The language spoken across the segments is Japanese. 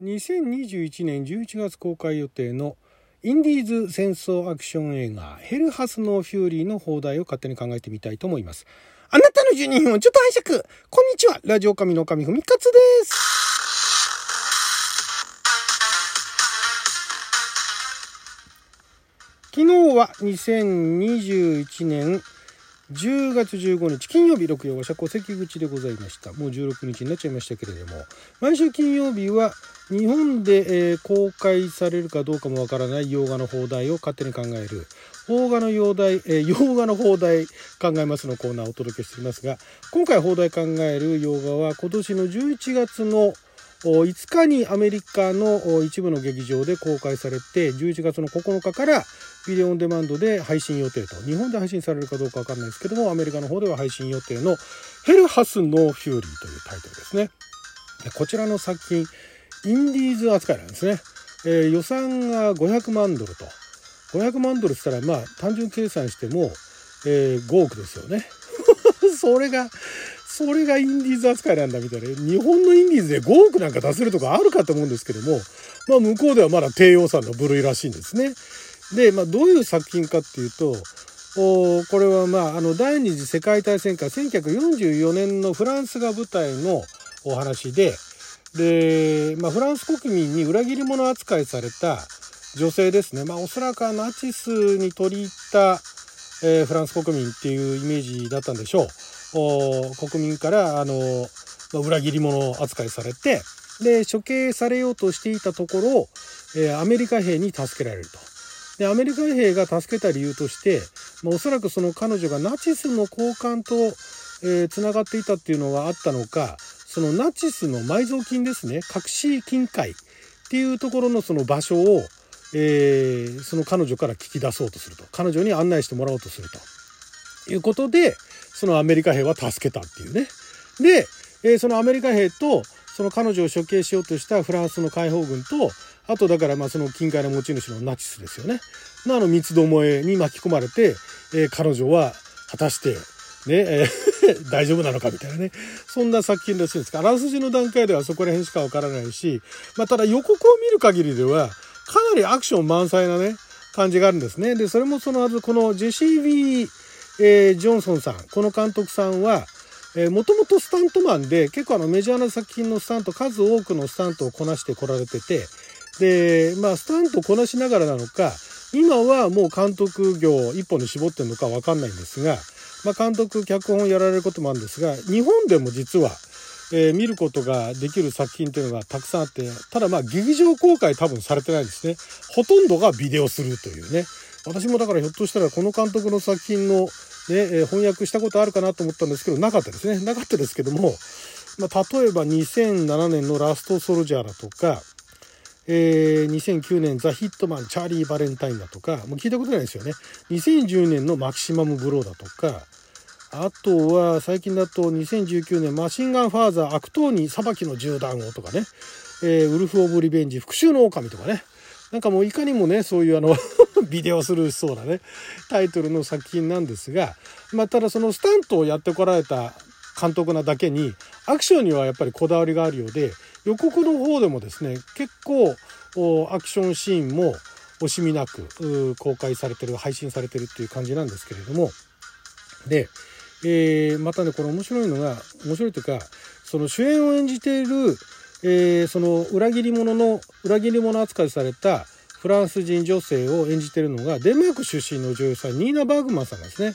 2021年11月公開予定のインディーズ戦争アクション映画ヘルハスのフューリーの放題を勝手に考えてみたいと思います。あなたの12分をちょっと拝借。こんにちは。ラジオ神の神ふみかつです。昨日は2021年10月15日金曜日六曜は社交関口でございました。もう16日になっちゃいましたけれども。毎週金曜日は日本で、えー、公開されるかどうかもわからない洋画の邦題を勝手に考える。邦画の洋題、えー、洋画の邦題考えますのコーナーをお届けしていますが今回邦題考える洋画は今年の11月の5日にアメリカの一部の劇場で公開されて11月の9日からビデオオンデマンドで配信予定と日本で配信されるかどうか分かんないですけどもアメリカの方では配信予定の「 Hell Hath No Fury」というタイトルですね。でこちらの作品インディーズ扱いなんですね、えー、予算が500万ドルと。500万ドルって言ったらまあ単純計算しても、えー、5億ですよね。それがそれがインディーズ扱いなんだみたいな。日本のインディーズで5億なんか出せるとかあるかと思うんですけどもまあ向こうではまだ低予算の部類らしいんですね。で、まあ、どういう作品かっていうとおこれはまああの第二次世界大戦下1944年のフランスが舞台のお話でで、まあ、フランス国民に裏切り者扱いされた女性ですね、まあ、おそらくナチスに取り入った、えー、フランス国民っていうイメージだったんでしょう。国民からあの、まあ、裏切り者扱いされてで処刑されようとしていたところを、えー、アメリカ兵に助けられると。でアメリカ兵が助けた理由として、まあ、おそらくその彼女がナチスの交換と、えー、がっていたっていうのがあったのかそのナチスの埋蔵金ですね隠し金塊っていうところのその場所を、えー、その彼女から聞き出そうとすると彼女に案内してもらおうとするということでそのアメリカ兵は助けたっていうね。で、えー、そのアメリカ兵とその彼女を処刑しようとしたフランスの解放軍とあとだからまあその金塊の持ち主のナチスですよね。のあの三つどもえに巻き込まれて、えー、彼女は果たしてね、えー、大丈夫なのかみたいなね。そんな作品らしいんですが、あらすじの段階ではそこら辺しかわからないし、まあただ予告を見る限りでは、かなりアクション満載なね、感じがあるんですね。で、それもその後、このジェシー・ビー、えー、ジョンソンさん、この監督さんは、もともとスタントマンで結構あのメジャーな作品のスタント数多くのスタントをこなしてこられててでまあスタントこなしながらなのか今はもう監督業一本に絞ってるのか分かんないんですが、まあ、監督脚本をやられることもあるんですが日本でも実は、えー、見ることができる作品っていうのがたくさんあってただまあ劇場公開多分されてないですね。ほとんどがビデオするというね。私もだからひょっとしたらこの監督の作品の、ね、え翻訳したことあるかなと思ったんですけどなかったですね。なかったですけども、まあ、例えば2007年の「ラスト・ソルジャー」だとか、えー、2009年「ザ・ヒットマンチャーリー・バレンタイン」だとかもう聞いたことないですよね。2010年の「マキシマム・ブロー」だとかあとは最近だと2019年「マシンガン・ファーザー悪党に裁きの銃弾を」とかね、えー、ウルフ・オブ・リベンジ復讐の狼とかね。なんかもういかにもねそういうあの ビデオするそうなねタイトルの作品なんですが、まあ、ただそのスタントをやってこられた監督なだけにアクションにはやっぱりこだわりがあるようで予告の方でもですね結構アクションシーンも惜しみなく公開されてる配信されてるっていう感じなんですけれどもで、えー、またねこれ面白いのが面白いというかその主演を演じているえー、その裏切り者の裏切り者扱いされたフランス人女性を演じてるのがデンマーク出身の女優さんニーナ・バーグマンさんですね。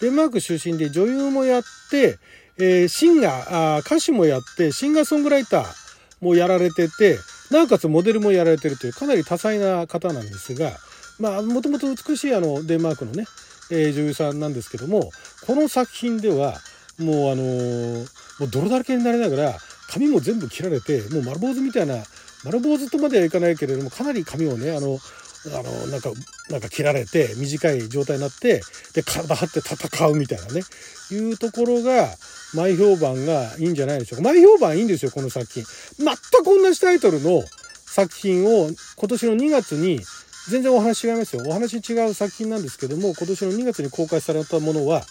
デンマーク出身で女優もやって、えー、シンガーあ歌手もやってシンガーソングライターもやられててなおかつモデルもやられてるというかなり多彩な方なんですがまあもともと美しいあのデンマークのね、えー、女優さんなんですけどもこの作品ではもうあのー、もう泥だらけになりながら髪も全部切られてもう丸坊主みたいな丸坊主とまではいかないけれどもかなり髪をねあのあのなんかなんか切られて短い状態になってで体張って戦うみたいなね。いうところが前評判がいいんじゃないでしょうか。前評判いいんですよこの作品。全く同じタイトルの作品を今年の2月に全然お話違いますよ。お話違う作品なんですけども今年の2月に公開されたものは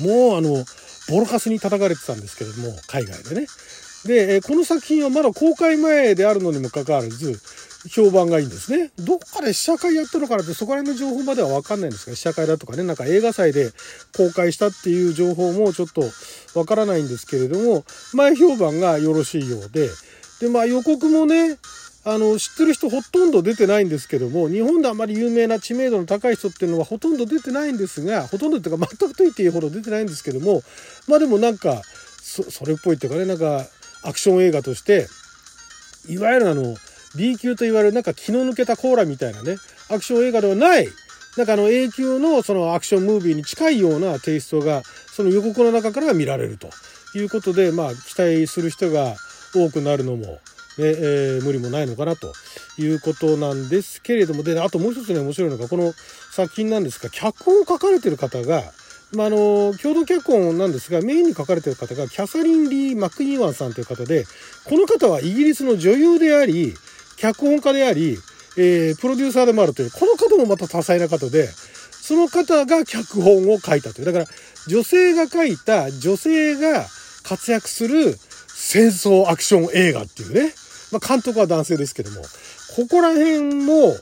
もうあのボロカスに叩かれてたんですけれども海外でね。で、この作品はまだ公開前であるのにもかかわらず、評判がいいんですね。どっかで試写会やったのかなってそこら辺の情報まではわかんないんですが、試写会だとかね、なんか映画祭で公開したっていう情報もちょっとわからないんですけれども、前評判がよろしいようで、で、まあ予告もね、あの、知ってる人ほとんど出てないんですけども、日本であまり有名な知名度の高い人っていうのはほとんど出てないんですが、ほとんどっていうか全くと言っていいほど出てないんですけども、まあでもなんか、そそれっぽいっていうかね、なんか、アクション映画として、いわゆるあの、B 級と言われるなんか気の抜けたコーラみたいなね、アクション映画ではない、なんかあの A 級のそのアクションムービーに近いようなテイストが、その予告の中から見られると。いうことで、まあ期待する人が多くなるのも、ねえー、無理もないのかなと。いうことなんですけれども、で、あともう一つね、面白いのが、この作品なんですが、脚本を書かれてる方が、まあ、あの、共同脚本なんですが、メインに書かれてる方が、キャサリン・リー・マクイーワンさんという方で、この方はイギリスの女優であり、脚本家であり、えー、プロデューサーでもあるという、この方もまた多彩な方で、その方が脚本を書いたという。だから、女性が書いた、女性が活躍する戦争アクション映画っていうね。まあ、監督は男性ですけども、ここら辺も、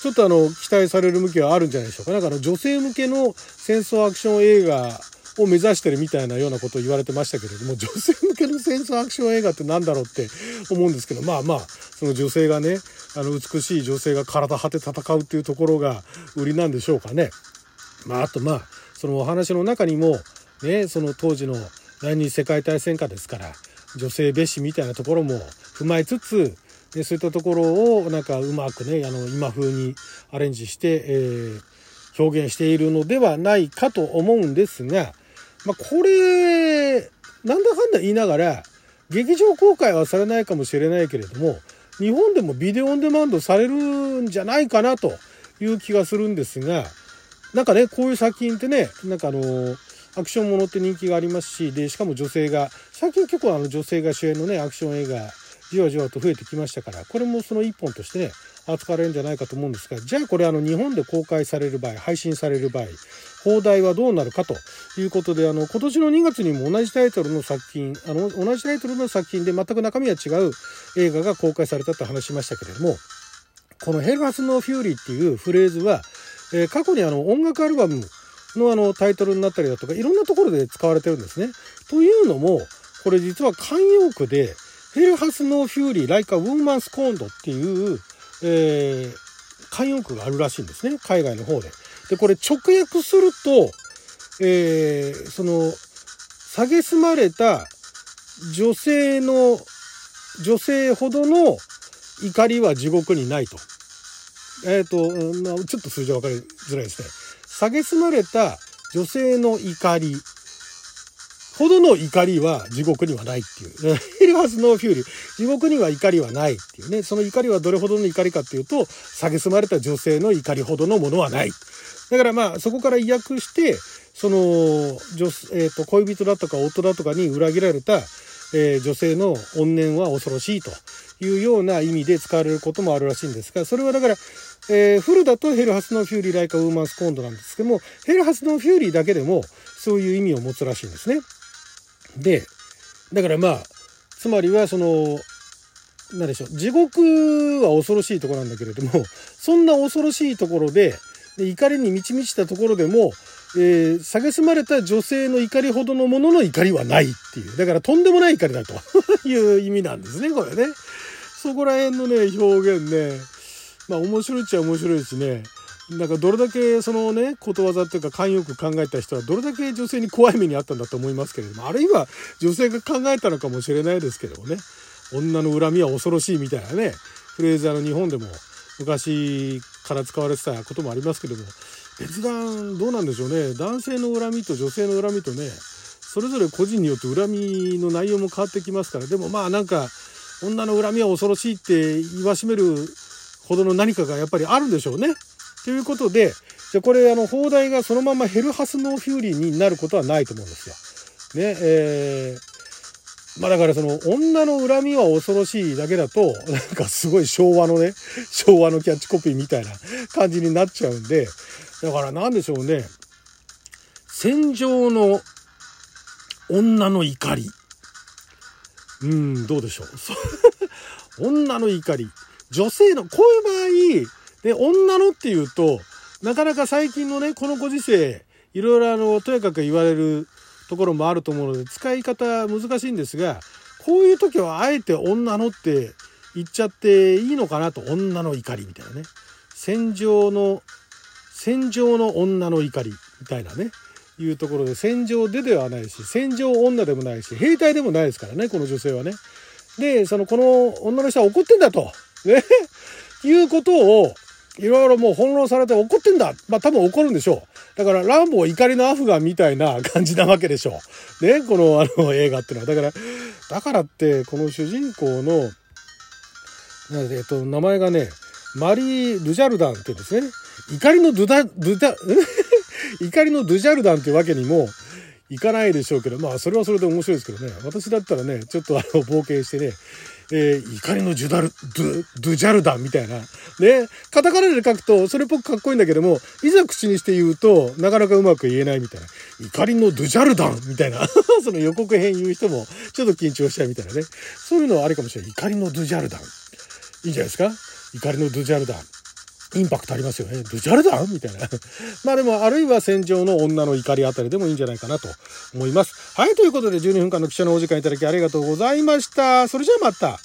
ちょっとあの、期待される向きはあるんじゃないでしょうか。だから女性向けの戦争アクション映画を目指してるみたいなようなことを言われてましたけれども、女性向けの戦争アクション映画って何だろうって思うんですけど、まあまあ、その女性がね、あの、美しい女性が体張って戦うっていうところが売りなんでしょうかね。まあ、あとまあ、そのお話の中にも、ね、その当時の第二次世界大戦下ですから、女性蔑視みたいなところも踏まえつつ、でそういったところをなんかうまくねあの今風にアレンジして、えー、表現しているのではないかと思うんですが、まあ、これなんだかんだ言いながら劇場公開はされないかもしれないけれども日本でもビデオオンデマンドされるんじゃないかなという気がするんですがなんかねこういう作品ってねなんかあのアクションものって人気がありますしでしかも女性が最近結構あの女性が主演のねアクション映画じわじわと増えてきましたからこれもその一本としてね扱われるんじゃないかと思うんですがじゃあこれあの日本で公開される場合配信される場合邦題はどうなるかということであの今年の2月にも同じタイトルの作品あの同じタイトルの作品で全く中身は違う映画が公開されたと話しましたけれどもこの「 Hell Hath No Fury」っていうフレーズは、えー、過去にあの音楽アルバムのあのタイトルになったりだとかいろんなところで使われてるんですね。というのもこれ実は慣用句で Hell hath no fury like a woman scorned っていう、えー、慣用句があるらしいんですね海外の方で。でこれ直訳すると、えー、その蔑まれた女性の女性ほどの怒りは地獄にないと。えっ、ー、と、ちょっと数字は分かりづらいですね。蔑まれた女性の怒りほどの怒りは地獄にはないっていう。Hell hath no fury。地獄には怒りはないっていうね。その怒りはどれほどの怒りかっていうと、蔑まれた女性の怒りほどのものはない。だからまあ、そこから意訳して、その、女えっ、ー、と、恋人だとか夫だとかに裏切られた、えー、女性の怨念は恐ろしいというような意味で使われることもあるらしいんですが、それはだから、えー、フルだと Hell hath no fury like a woman scorned なんですけども、 Hell hath no fury だけでもそういう意味を持つらしいんですね。で、だからまあ、つまりはその、何でしょう、地獄は恐ろしいとこなんだけれども、そんな恐ろしいところで、で怒りに満ち満ちたところでも、えー、蔑まれた女性の怒りほどのものの怒りはないっていう。だからとんでもない怒りだと いう意味なんですね、これね。そこら辺のね、表現ね、まあ面白いっちゃ面白いしね、なんかどれだけそのねことわざっていうか慣用句考えた人はどれだけ女性に怖い目にあったんだと思いますけれどもあるいは女性が考えたのかもしれないですけどもね女の恨みは恐ろしいみたいなねフレーズあの日本でも昔から使われてたこともありますけれども別段どうなんでしょうね男性の恨みと女性の恨みとねそれぞれ個人によって恨みの内容も変わってきますからでもまあなんか女の恨みは恐ろしいって言わしめるほどの何かがやっぱりあるんでしょうね。ということで、じゃこれあの邦題がそのまま Hell Hath No Fury になることはないと思うんですよ。ね、えー、まあだからその女の恨みは恐ろしいだけだと、なんかすごい昭和のね、昭和のキャッチコピーみたいな感じになっちゃうんで、だから何でしょうね、戦場の女の怒り。うんどうでしょう 女の怒り女性のこういう場合で女のっていうとなかなか最近のねこのご時世いろいろあのとやかく言われるところもあると思うので使い方難しいんですがこういう時はあえて女のって言っちゃっていいのかなと女の怒りみたいなね。戦場の戦場の女の怒りみたいなね。いうところで戦場でではないし戦場女でもないし兵隊でもないですからねこの女性はね。でそのこの女の人は怒ってんだと、ね、いうことをいろいろもう翻弄されて怒ってんだ。まあ多分怒るんでしょう。だからランボー怒りのアフガンみたいな感じなわけでしょう。ね、このあの映画っていうのは。だから、だからってこの主人公の、えっと、名前がね、マリー・ルジャルダンってですね。怒りのドゥダ、ドゥダ、怒りのドゥジャルダンってわけにもいかないでしょうけど、まあそれはそれで面白いですけどね。私だったらね、ちょっとあの冒険してね、えー、怒りのジュダル、ドゥ、ドゥジャルダンみたいな。ね。カタカナで書くと、それっぽくかっこいいんだけども、いざ口にして言うと、なかなかうまく言えないみたいな。怒りのドゥジャルダンみたいな。その予告編言う人も、ちょっと緊張しちゃうみたいなね。そういうのはあれかもしれない。怒りのドゥジャルダン。いいんじゃないですか？怒りのドゥジャルダン。インパクトありますよね。ドゥジャレだ？みたいな。まあでも、あるいは戦場の女の怒りあたりでもいいんじゃないかなと思います。はい、ということで12分間の記者のお時間いただきありがとうございました。それじゃあまた。